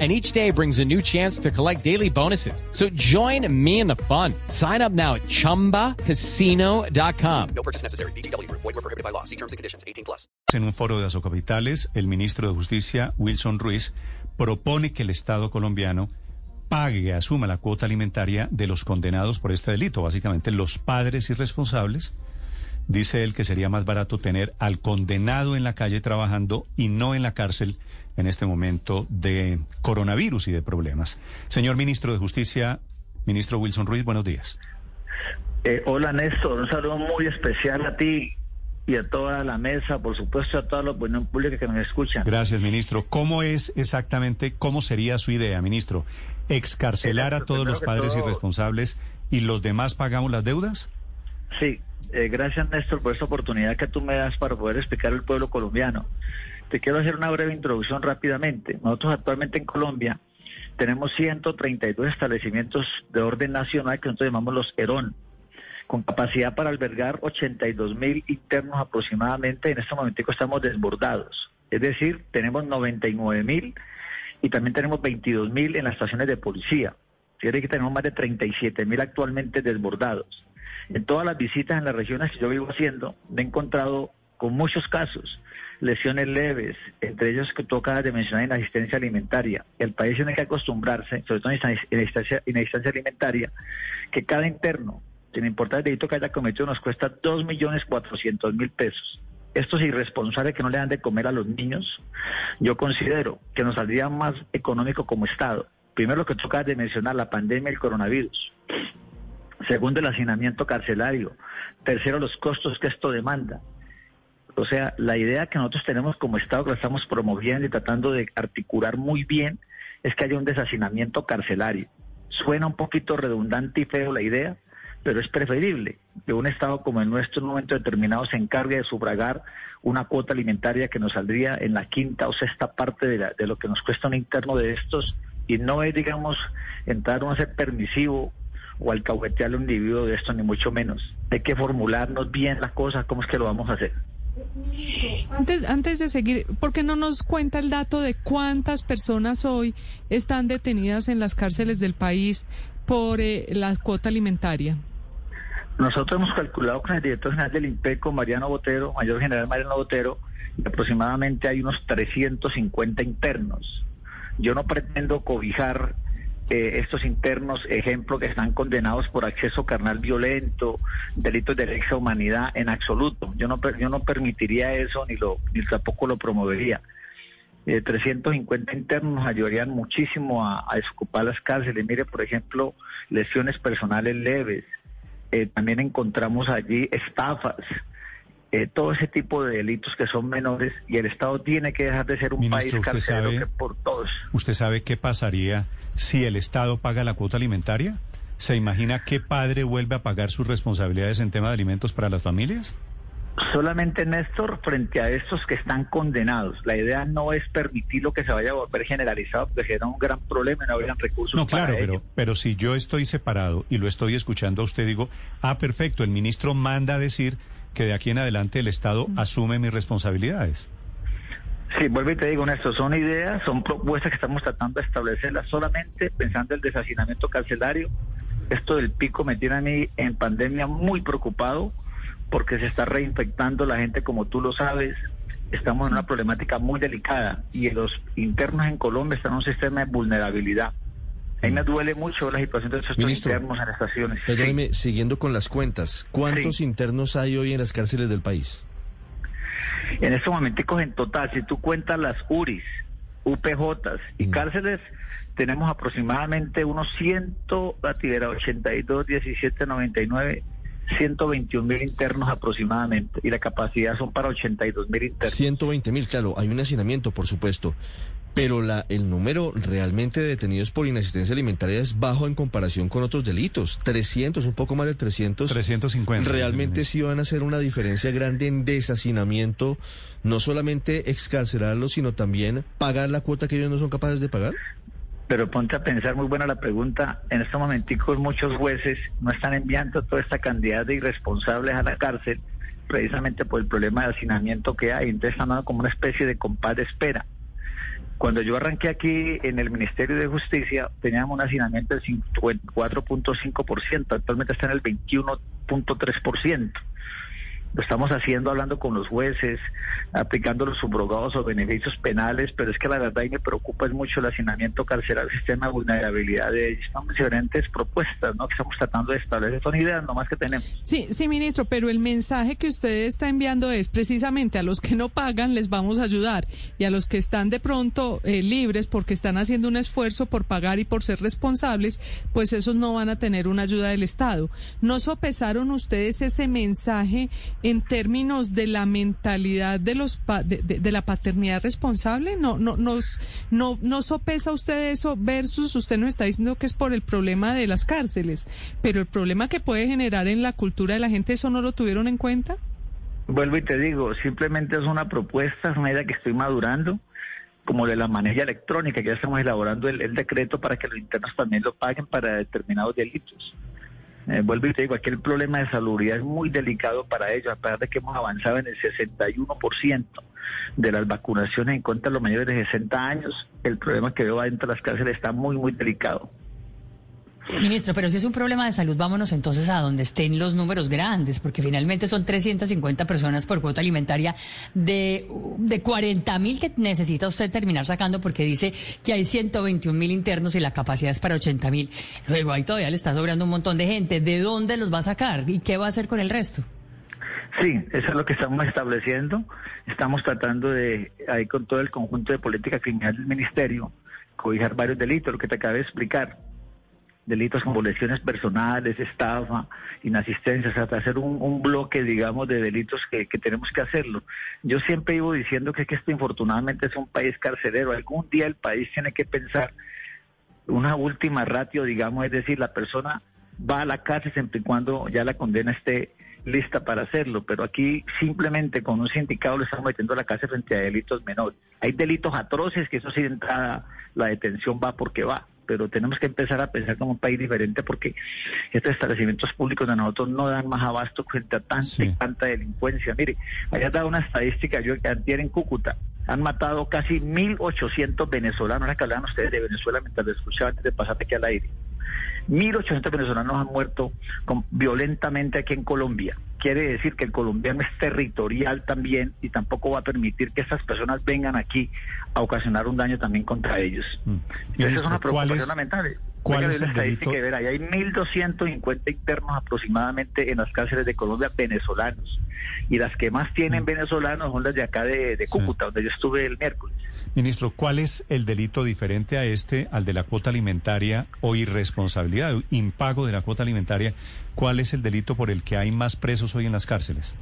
and each day brings a new chance to collect daily bonuses. So join me in the fun. Sign up now at ChumbaCasino.com. No purchase necessary. BGW. Void were prohibited by law. See terms and conditions. 18 plus. En un foro de Azocapitales, el ministro de Justicia, Wilson Ruiz, propone que el Estado colombiano pague, asuma la cuota alimentaria de los condenados por este delito, básicamente los padres irresponsables. Dice él que sería más barato tener al condenado en la calle trabajando y no en la cárcel en este momento de coronavirus y de problemas. Señor ministro de Justicia, ministro Wilson Ruiz, buenos días. Eh, hola Néstor, un saludo muy especial a ti y a toda la mesa, por supuesto a toda la opinión pública que nos escuchan. Gracias, ministro. ¿Cómo es exactamente, cómo sería su idea, ministro? ¿Excarcelar a todos los padres todo... irresponsables y los demás pagamos las deudas? Sí, eh, gracias Néstor por esta oportunidad que tú me das para poder explicar al pueblo colombiano. Te quiero hacer una breve introducción rápidamente. Nosotros actualmente en Colombia tenemos 132 establecimientos de orden nacional que nosotros llamamos los ERON, con capacidad para albergar 82 mil internos aproximadamente. En este momento estamos desbordados. Es decir, tenemos 99 mil y también tenemos 22 mil en las estaciones de policía. Quiere que tenemos más de 37 mil actualmente desbordados. En todas las visitas en las regiones que yo vivo haciendo, me he encontrado con muchos casos, lesiones leves, entre ellos que tú acabas de mencionar en asistencia alimentaria. El país tiene que acostumbrarse, sobre todo en instancia alimentaria, que cada interno, sin importar el delito que haya cometido, nos cuesta dos millones cuatrocientos mil pesos. Estos irresponsables que no le dan de comer a los niños, yo considero que nos saldría más económico como Estado. Primero lo que tú acabas de mencionar, la pandemia el coronavirus. Segundo, el hacinamiento carcelario. Tercero, los costos que esto demanda. O sea, la idea que nosotros tenemos como Estado, que la estamos promoviendo y tratando de articular muy bien, es que haya un deshacinamiento carcelario. Suena un poquito redundante y feo la idea, pero es preferible que un Estado como el nuestro en un momento determinado se encargue de sufragar una cuota alimentaria que nos saldría en la quinta o sexta parte de, la, de lo que nos cuesta un interno de estos y no es, digamos, entrar a ser permisivo o alcahuetear a un individuo de esto, ni mucho menos. Hay que formularnos bien las cosas, cómo es que lo vamos a hacer. Antes, antes de seguir, ¿por qué no nos cuenta el dato de cuántas personas hoy están detenidas en las cárceles del país por eh, la cuota alimentaria? Nosotros hemos calculado con el director general del INPECO, Mariano Botero, mayor general Mariano Botero, y aproximadamente hay unos 350 internos. Yo no pretendo cobijar eh, estos internos, ejemplo, que están condenados por acceso carnal violento, delitos de lesa humanidad, en absoluto. Yo no, yo no permitiría eso ni, lo, ni tampoco lo promovería. Eh, 350 internos nos ayudarían muchísimo a, a, desocupar las cárceles. Mire, por ejemplo, lesiones personales leves. Eh, también encontramos allí estafas. Eh, todo ese tipo de delitos que son menores y el Estado tiene que dejar de ser un Ministro, país carcelero que por todos. ¿Usted sabe qué pasaría si el Estado paga la cuota alimentaria? ¿Se imagina qué padre vuelve a pagar sus responsabilidades en tema de alimentos para las familias? Solamente, Néstor, frente a estos que están condenados. La idea no es permitir lo que se vaya a volver generalizado, porque será un gran problema y no habrían recursos. No, claro, para pero, ello. pero si yo estoy separado y lo estoy escuchando a usted, digo, ah, perfecto, el ministro manda a decir que de aquí en adelante el Estado asume mis responsabilidades. Sí, vuelvo y te digo, Néstor, son ideas, son propuestas que estamos tratando de establecerlas solamente pensando en el deshacinamiento carcelario. Esto del pico me tiene a mí en pandemia muy preocupado porque se está reinfectando la gente como tú lo sabes. Estamos en una problemática muy delicada y los internos en Colombia están en un sistema de vulnerabilidad. Mí me duele mucho la situación de estos Ministro, internos en estaciones. Perdóneme, Sí. siguiendo con las cuentas, ¿cuántos Sí. internos hay hoy en las cárceles del país? En estos momentos en total, si tú cuentas las URIs, UPJs y Mm. cárceles, tenemos aproximadamente unos 100, la tibera, 82, 17, 99, 121 mil internos aproximadamente. Y la capacidad son para 82 mil internos. 120 mil, claro, hay un hacinamiento, por supuesto. Pero la, el número realmente de detenidos por inasistencia alimentaria es bajo en comparación con otros delitos. 300, un poco más de 300. 350. Realmente sí van a hacer una diferencia grande en deshacinamiento, no solamente excarcelarlos, sino también pagar la cuota que ellos no son capaces de pagar. Pero ponte a pensar, muy buena la pregunta. En estos momenticos muchos jueces no están enviando toda esta cantidad de irresponsables a la cárcel precisamente por el problema de hacinamiento que hay. Entonces están dando como una especie de compás de espera. Cuando yo arranqué aquí en el Ministerio de Justicia, teníamos un hacinamiento del 54.5%, actualmente está en el 21.3%. Lo estamos haciendo hablando con los jueces, aplicando los subrogados o beneficios penales, pero es que la verdad y me preocupa es mucho el hacinamiento carcelario, el sistema de vulnerabilidad de ellos. Diferentes propuestas, ¿no? Que estamos tratando de establecer, son ideas nomás que tenemos. Sí, sí, ministro, pero el mensaje que usted está enviando es precisamente a los que no pagan les vamos a ayudar y a los que están de pronto eh, libres porque están haciendo un esfuerzo por pagar y por ser responsables, pues esos no van a tener una ayuda del Estado. ¿No sopesaron ustedes ese mensaje en términos de la mentalidad de los pa- de, la paternidad responsable? No, no, nos, no, no sopesa usted eso versus usted nos está diciendo que es por el problema de las cárceles, pero el problema que puede generar en la cultura de la gente, ¿eso no lo tuvieron en cuenta? Vuelvo y te digo, simplemente es una propuesta, es una idea que estoy madurando, como de la manilla electrónica, que ya estamos elaborando el, el decreto para que los internos también lo paguen para determinados delitos. Eh, vuelvo y te digo, el problema de salubridad es muy delicado para ellos, a pesar de que hemos avanzado en el 61% de las vacunaciones en contra de los mayores de 60 años, el problema que veo adentro de las cárceles está muy, muy delicado. Ministro, pero si es un problema de salud, vámonos entonces a donde estén los números grandes, porque finalmente son 350 personas por cuota alimentaria de, de 40 mil que necesita usted terminar sacando porque dice que hay 121 mil internos y la capacidad es para 80 mil. Luego ahí todavía le está sobrando un montón de gente. ¿De dónde los va a sacar y qué va a hacer con el resto? Sí, eso es lo que estamos estableciendo. Estamos tratando de, ahí con todo el conjunto de política criminal del Ministerio, cobijar varios delitos, lo que te acabé de explicar. Delitos como lesiones personales, estafa, inasistencia, o sea, hacer un, bloque, digamos, de delitos que, tenemos que hacerlo. Yo siempre iba diciendo que, que esto infortunadamente es un país carcelero. Algún día el país tiene que pensar una última ratio, digamos, es decir, la persona va a la cárcel siempre y cuando ya la condena esté lista para hacerlo, pero aquí simplemente con un sindicado lo estamos metiendo a la cárcel frente a delitos menores. Hay delitos atroces que eso sí de entrada la detención va porque va, pero tenemos que empezar a pensar como un país diferente porque estos establecimientos públicos de nosotros no dan más abasto frente a tanta y tanta delincuencia. Mire, había dado una estadística yo que antier en Cúcuta han matado casi 1.800 venezolanos, ahora que hablaban ustedes de Venezuela mientras les escuchaba antes de pasarte aquí al aire. 1.800 venezolanos han muerto con- violentamente aquí en Colombia. Quiere decir que el colombiano es territorial también y tampoco va a permitir que estas personas vengan aquí a ocasionar un daño también contra ellos. Mm. Entonces es una ¿cuál preocupación es- lamentable. cuál es de la estadística y verá, y hay 1.250 internos aproximadamente en las cárceles de Colombia venezolanos. Y las que más tienen Mm. venezolanos son las de acá de, de Cúcuta, donde yo estuve el miércoles. Ministro, ¿cuál es el delito diferente a este, al de la cuota alimentaria o irresponsabilidad, impago de la cuota alimentaria? ¿Cuál es el delito por el que hay más presos hoy en las cárceles?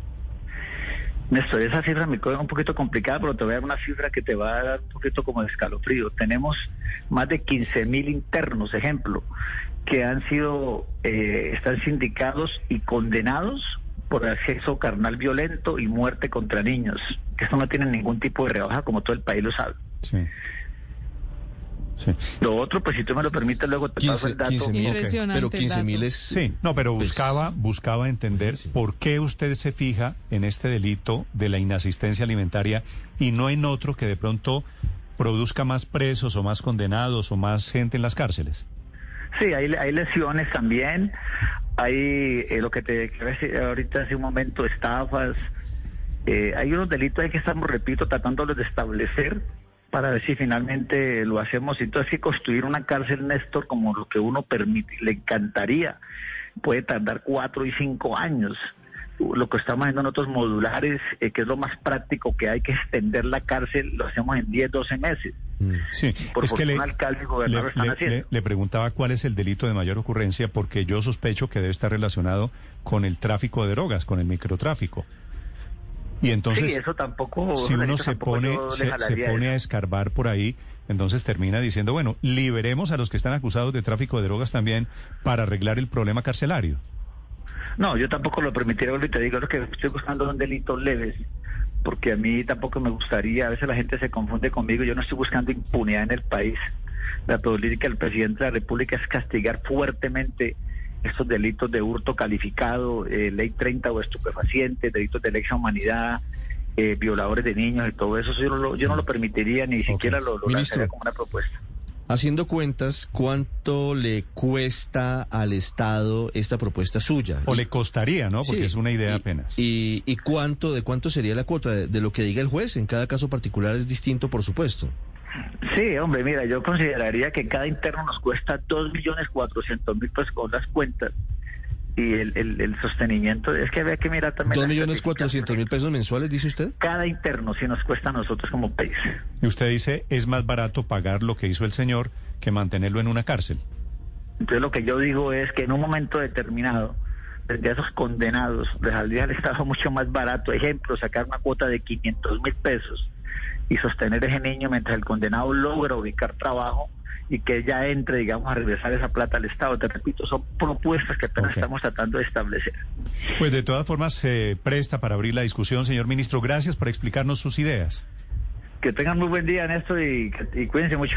Néstor, esa cifra me queda un poquito complicada, pero te voy a dar una cifra que te va a dar un poquito como de escalofrío. Tenemos más de 15 mil internos, ejemplo, que han sido, eh, están sindicados y condenados por acceso carnal violento y muerte contra niños, que esto no tiene ningún tipo de rebaja, como todo el país lo sabe. Sí. Sí. Lo otro, pues si tú me lo permites, luego te paso 15 el dato. 15 mil, Impresionante pero el 15 mil dato. es... Sí, no, pero pues, buscaba, buscaba entender Sí. por qué usted se fija en este delito de la inasistencia alimentaria y no en otro que de pronto produzca más presos o más condenados o más gente en las cárceles. Sí, hay, hay lesiones también, hay eh, lo que te ves ahorita hace un momento, estafas, eh, hay unos delitos ahí que estamos, repito, tratándolos de establecer para ver si finalmente lo hacemos. Entonces, construir una cárcel, Néstor, como lo que uno permite, le encantaría, puede tardar cuatro y cinco años. Lo que estamos haciendo nosotros modulares, eh, que es lo más práctico que hay que extender la cárcel, lo hacemos en 10, 12 meses. Mm. Sí, Por es que le, alcalde y le, están le- haciendo. le- le preguntaba cuál es el delito de mayor ocurrencia porque yo sospecho que debe estar relacionado con el tráfico de drogas, con el microtráfico. Y entonces, sí, eso tampoco. si uno se pone, se, pone a escarbar por ahí, entonces termina diciendo, bueno, liberemos a los que están acusados de tráfico de drogas también para arreglar el problema carcelario. No, yo tampoco lo permitiría, y te digo, lo que estoy buscando son delitos leves, porque a mí tampoco me gustaría, a veces la gente se confunde conmigo, yo no estoy buscando impunidad en el país. La política del presidente de la República es castigar fuertemente estos delitos de hurto calificado, eh, ley 30 o estupefacientes, delitos de lesa humanidad, eh, violadores de niños y todo eso, yo no lo, yo no lo permitiría, ni siquiera lo, lo Ministro. lanzaría como una propuesta. Haciendo cuentas, ¿cuánto le cuesta al Estado esta propuesta suya? O le costaría, ¿no? Porque Sí, es una idea y- apenas. Y, y cuánto, de cuánto sería la cuota? De, de lo que diga el juez. En cada caso particular es distinto, por supuesto. Sí, hombre, mira, yo consideraría que cada interno nos cuesta dos millones cuatrocientos mil pesos con las cuentas y el, el, el sostenimiento, es que había que mirar también... Dos millones cuatrocientos mil pesos mensuales, dice usted. Cada interno sí nos cuesta a nosotros como país. Y usted dice, es más barato pagar lo que hizo el señor que mantenerlo en una cárcel. Entonces lo que yo digo es que en un momento determinado, desde esos condenados, les saldría al Estado mucho más barato, ejemplo, sacar una cuota de 500 mil pesos y sostener ese niño mientras el condenado logra ubicar trabajo y que ella entre, digamos, a regresar esa plata al Estado. Te repito, son propuestas que apenas estamos tratando de establecer. Pues de todas formas se presta para abrir la discusión, señor ministro. Gracias por explicarnos sus ideas. Que tengan muy buen día, Néstor, y, y cuídense mucho.